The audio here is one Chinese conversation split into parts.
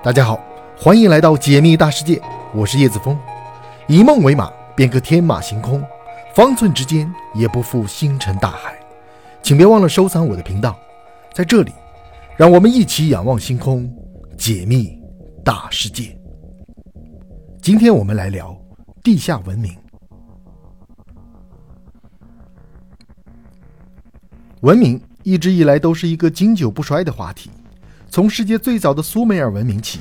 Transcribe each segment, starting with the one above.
大家好，欢迎来到解密大世界，我是叶子峰。以梦为马，便可天马行空，方寸之间也不负星辰大海。请别忘了收藏我的频道，在这里，让我们一起仰望星空，解密大世界。今天我们来聊地下文明。文明一直以来都是一个经久不衰的话题。从世界最早的苏美尔文明起，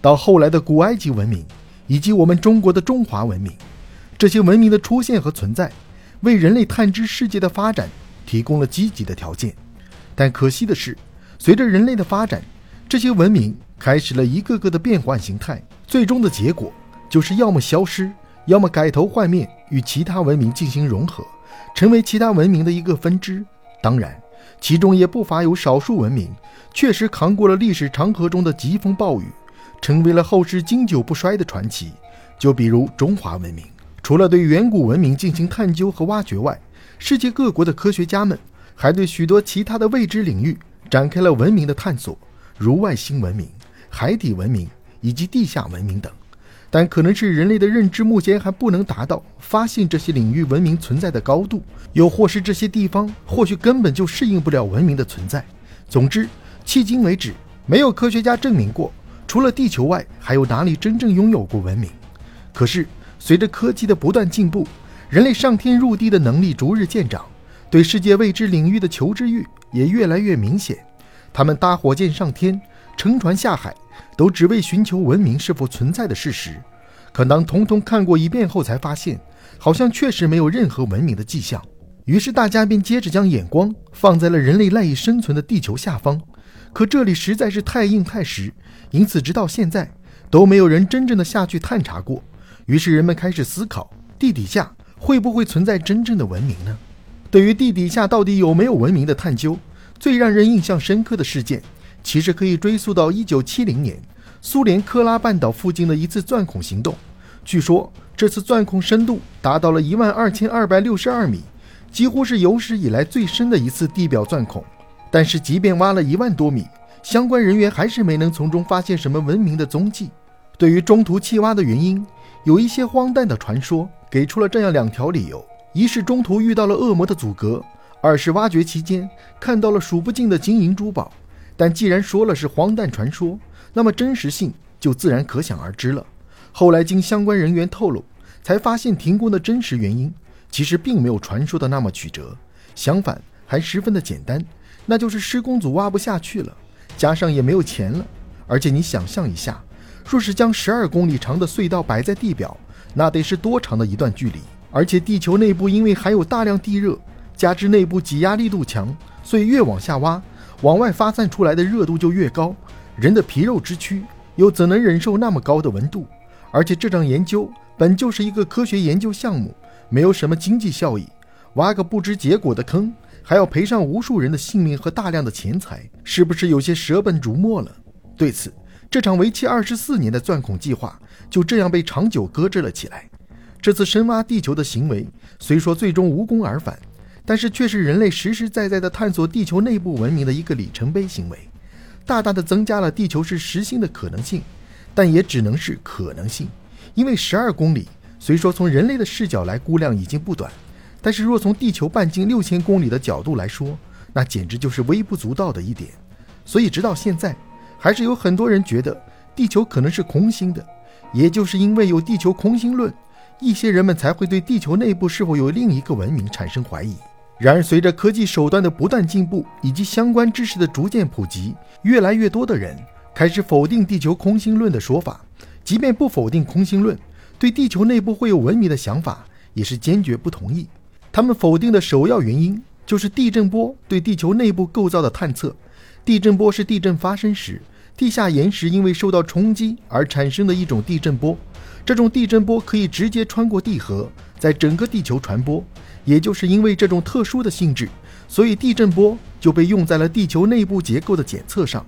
到后来的古埃及文明，以及我们中国的中华文明，这些文明的出现和存在，为人类探知世界的发展提供了积极的条件。但可惜的是，随着人类的发展，这些文明开始了一个个的变换形态，最终的结果就是要么消失，要么改头换面，与其他文明进行融合，成为其他文明的一个分支。当然。其中也不乏有少数文明，确实扛过了历史长河中的疾风暴雨，成为了后世经久不衰的传奇。就比如中华文明，除了对远古文明进行探究和挖掘外，世界各国的科学家们还对许多其他的未知领域展开了文明的探索，如外星文明、海底文明以及地下文明等。但可能是人类的认知目前还不能达到发现这些领域文明存在的高度，又或是这些地方或许根本就适应不了文明的存在。总之，迄今为止，没有科学家证明过，除了地球外，还有哪里真正拥有过文明。可是，随着科技的不断进步，人类上天入地的能力逐日渐长，对世界未知领域的求知欲也越来越明显。他们搭火箭上天，乘船下海。都只为寻求文明是否存在的事实，可当统统看过一遍后，才发现好像确实没有任何文明的迹象。于是大家便接着将眼光放在了人类赖以生存的地球下方，可这里实在是太硬太实，因此直到现在都没有人真正的下去探查过。于是人们开始思考，地底下会不会存在真正的文明呢？对于地底下到底有没有文明的探究，最让人印象深刻的事件。其实可以追溯到一九七零年，苏联克拉半岛附近的一次钻孔行动。据说这次钻孔深度达到了一万二千二百六十二米，几乎是有史以来最深的一次地表钻孔。但是，即便挖了一万多米，相关人员还是没能从中发现什么文明的踪迹。对于中途弃挖的原因，有一些荒诞的传说，给出了这样两条理由：一是中途遇到了恶魔的阻隔；二是挖掘期间看到了数不尽的金银珠宝。但既然说了是荒诞传说，那么真实性就自然可想而知了。后来经相关人员透露，才发现停工的真实原因其实并没有传说的那么曲折，相反还十分的简单，那就是施工组挖不下去了，加上也没有钱了。而且你想象一下，若是将十二公里长的隧道摆在地表，那得是多长的一段距离？而且地球内部因为还有大量地热，加之内部挤压力度强，所以越往下挖。往外发散出来的热度就越高，人的皮肉之躯又怎能忍受那么高的温度？而且这场研究本就是一个科学研究项目，没有什么经济效益，挖个不知结果的坑，还要赔上无数人的性命和大量的钱财，是不是有些舍本逐末了？对此，这场为期二十四年的钻孔计划就这样被长久搁置了起来。这次深挖地球的行为虽说最终无功而返。但是却是人类实实在在的探索地球内部文明的一个里程碑行为，大大的增加了地球是实心的可能性，但也只能是可能性，因为十二公里虽说从人类的视角来估量已经不短，但是若从地球半径六千公里的角度来说，那简直就是微不足道的一点。所以直到现在，还是有很多人觉得地球可能是空心的，也就是因为有地球空心论，一些人们才会对地球内部是否有另一个文明产生怀疑。然而，随着科技手段的不断进步以及相关知识的逐渐普及，越来越多的人开始否定地球空心论的说法。即便不否定空心论，对地球内部会有文明的想法也是坚决不同意。他们否定的首要原因就是地震波对地球内部构造的探测。地震波是地震发生时地下岩石因为受到冲击而产生的一种地震波，这种地震波可以直接穿过地核，在整个地球传播。也就是因为这种特殊的性质，所以地震波就被用在了地球内部结构的检测上。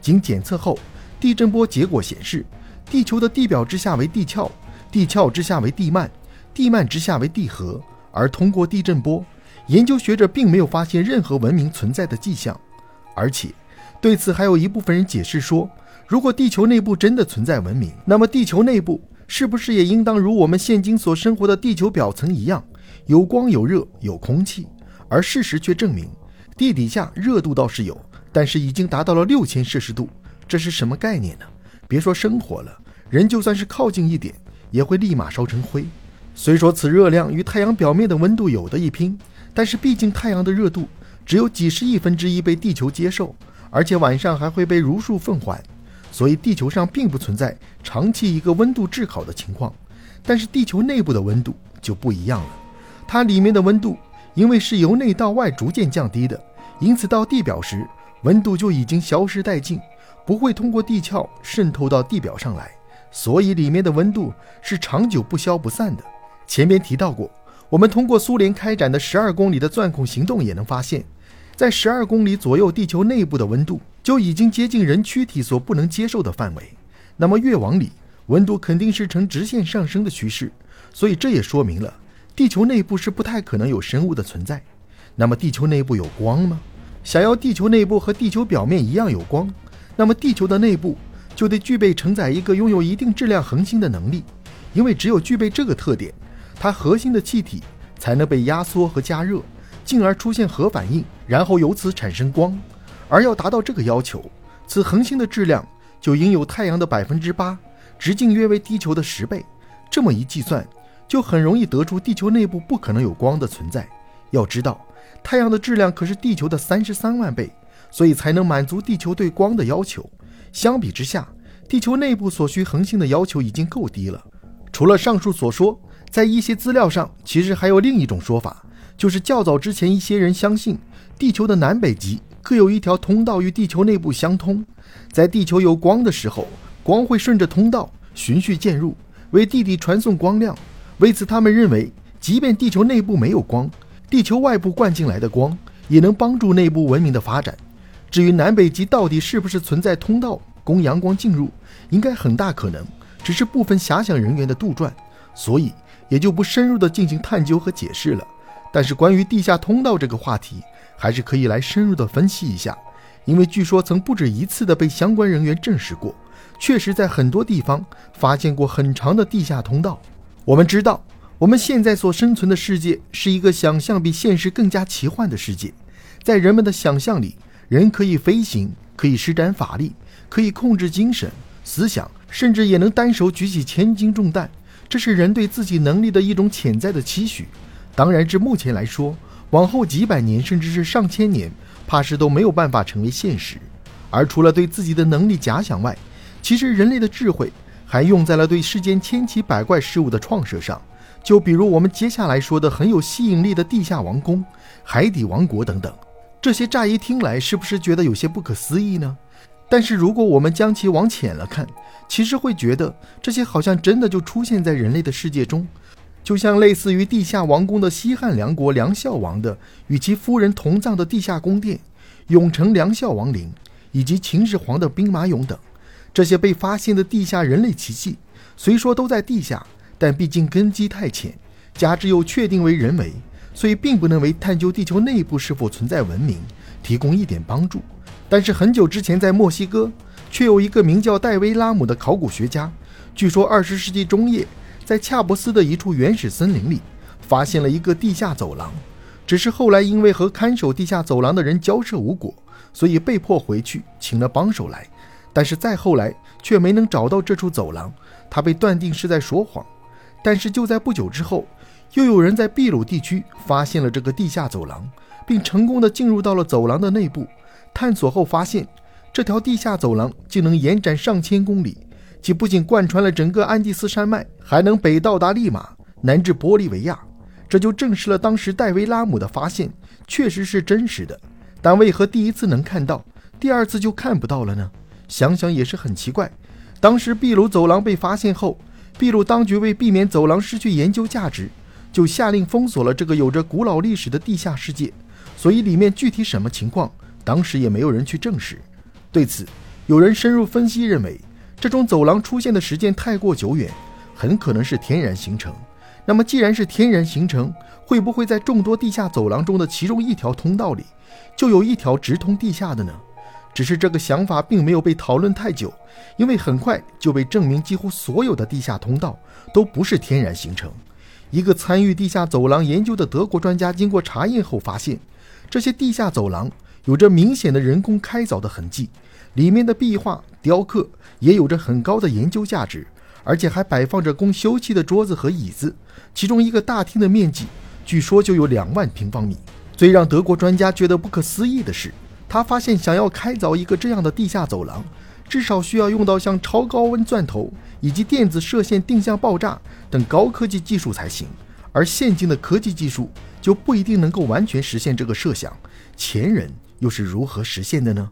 经检测后，地震波结果显示，地球的地表之下为地壳，地壳之下为地幔，地幔之下为地核。而通过地震波，研究学者并没有发现任何文明存在的迹象。而且，对此还有一部分人解释说，如果地球内部真的存在文明，那么地球内部是不是也应当如我们现今所生活的地球表层一样，有光、有热、有空气？而事实却证明，地底下热度倒是有，但是已经达到了六千摄氏度，这是什么概念呢？别说生活了，人就算是靠近一点，也会立马烧成灰。虽说此热量与太阳表面的温度有的一拼，但是毕竟太阳的热度只有几十亿分之一被地球接受，而且晚上还会被如数奉还。所以地球上并不存在长期一个温度炙烤的情况，但是地球内部的温度就不一样了。它里面的温度因为是由内到外逐渐降低的，因此到地表时温度就已经消失殆尽，不会通过地壳渗透到地表上来。所以里面的温度是长久不消不散的。前面提到过，我们通过苏联开展的十二公里的钻孔行动也能发现，在十二公里左右地球内部的温度。就已经接近人躯体所不能接受的范围，那么越往里，温度肯定是呈直线上升的趋势，所以这也说明了地球内部是不太可能有生物的存在。那么地球内部有光吗？想要地球内部和地球表面一样有光，那么地球的内部就得具备承载一个拥有一定质量恒星的能力，因为只有具备这个特点，它核心的气体才能被压缩和加热，进而出现核反应，然后由此产生光。而要达到这个要求，此恒星的质量就应有太阳的百分之八，直径约为地球的十倍。这么一计算，就很容易得出地球内部不可能有光的存在。要知道，太阳的质量可是地球的三十三万倍，所以才能满足地球对光的要求。相比之下，地球内部所需恒星的要求已经够低了。除了上述所说，在一些资料上，其实还有另一种说法，就是较早之前一些人相信地球的南北极。各有一条通道与地球内部相通，在地球有光的时候，光会顺着通道循序渐入，为地底传送光亮。为此，他们认为，即便地球内部没有光，地球外部灌进来的光也能帮助内部文明的发展。至于南北极到底是不是存在通道供阳光进入，应该很大可能只是部分遐想人员的杜撰，所以也就不深入的进行探究和解释了。但是，关于地下通道这个话题，还是可以来深入的分析一下，因为据说曾不止一次的被相关人员证实过，确实在很多地方发现过很长的地下通道。我们知道，我们现在所生存的世界是一个想象比现实更加奇幻的世界，在人们的想象里，人可以飞行，可以施展法力，可以控制精神、思想，甚至也能单手举起千斤重担，这是人对自己能力的一种潜在的期许。当然，至目前来说。往后几百年，甚至是上千年，怕是都没有办法成为现实。而除了对自己的能力假想外，其实人类的智慧还用在了对世间千奇百怪事物的创设上。就比如我们接下来说的很有吸引力的地下王宫、海底王国等等，这些乍一听来是不是觉得有些不可思议呢？但是如果我们将其往浅了看，其实会觉得这些好像真的就出现在人类的世界中。就像类似于地下王宫的西汉梁国梁孝王的与其夫人同葬的地下宫殿，永城梁孝王陵，以及秦始皇的兵马俑等，这些被发现的地下人类奇迹，虽说都在地下，但毕竟根基太浅，加之又确定为人为，所以并不能为探究地球内部是否存在文明提供一点帮助。但是很久之前，在墨西哥，却有一个名叫戴维拉姆的考古学家，据说二十世纪中叶。在恰博斯的一处原始森林里，发现了一个地下走廊。只是后来因为和看守地下走廊的人交涉无果，所以被迫回去请了帮手来。但是再后来却没能找到这处走廊，他被断定是在说谎。但是就在不久之后，又有人在秘鲁地区发现了这个地下走廊，并成功的进入到了走廊的内部。探索后发现，这条地下走廊竟能延展上千公里。其不仅贯穿了整个安第斯山脉，还能北到达利马，南至玻利维亚，这就证实了当时戴维拉姆的发现确实是真实的。但为何第一次能看到，第二次就看不到了呢？想想也是很奇怪。当时秘鲁走廊被发现后，秘鲁当局为避免走廊失去研究价值，就下令封锁了这个有着古老历史的地下世界，所以里面具体什么情况，当时也没有人去证实。对此，有人深入分析认为。这种走廊出现的时间太过久远，很可能是天然形成。那么，既然是天然形成，会不会在众多地下走廊中的其中一条通道里，就有一条直通地下的呢？只是这个想法并没有被讨论太久，因为很快就被证明，几乎所有的地下通道都不是天然形成。一个参与地下走廊研究的德国专家经过查验后发现，这些地下走廊有着明显的人工开凿的痕迹，里面的壁画、雕刻也有着很高的研究价值，而且还摆放着供休憩的桌子和椅子。其中一个大厅的面积据说就有两万平方米。最让德国专家觉得不可思议的是，他发现想要开凿一个这样的地下走廊，至少需要用到像超高温钻头以及电子射线定向爆炸等高科技技术才行。而现今的科技技术就不一定能够完全实现这个设想。前人又是如何实现的呢？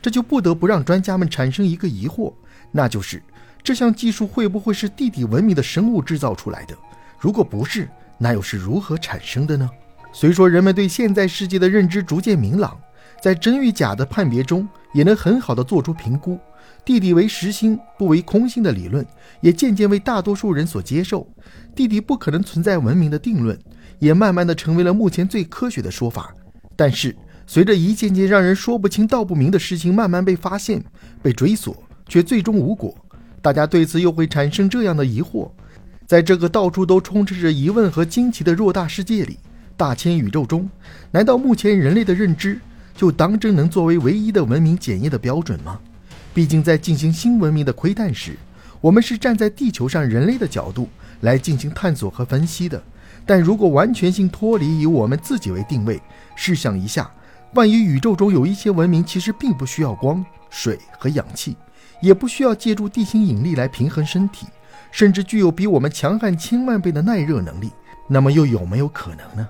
这就不得不让专家们产生一个疑惑，那就是这项技术会不会是地底文明的生物制造出来的？如果不是，那又是如何产生的呢？虽说人们对现在世界的认知逐渐明朗，在真与假的判别中也能很好的做出评估，地底为实心不为空心的理论也渐渐为大多数人所接受，地底不可能存在文明的定论也慢慢的成为了目前最科学的说法。但是随着一件件让人说不清道不明的事情慢慢被发现、被追索，却最终无果，大家对此又会产生这样的疑惑：在这个到处都充斥着疑问和惊奇的偌大世界里。大千宇宙中，难道目前人类的认知就当真能作为唯一的文明检验的标准吗？毕竟在进行新文明的窥探时，我们是站在地球上人类的角度来进行探索和分析的。但如果完全性脱离以我们自己为定位，试想一下，万一宇宙中有一些文明其实并不需要光、水和氧气，也不需要借助地心引力来平衡身体，甚至具有比我们强悍千万倍的耐热能力，那么又有没有可能呢？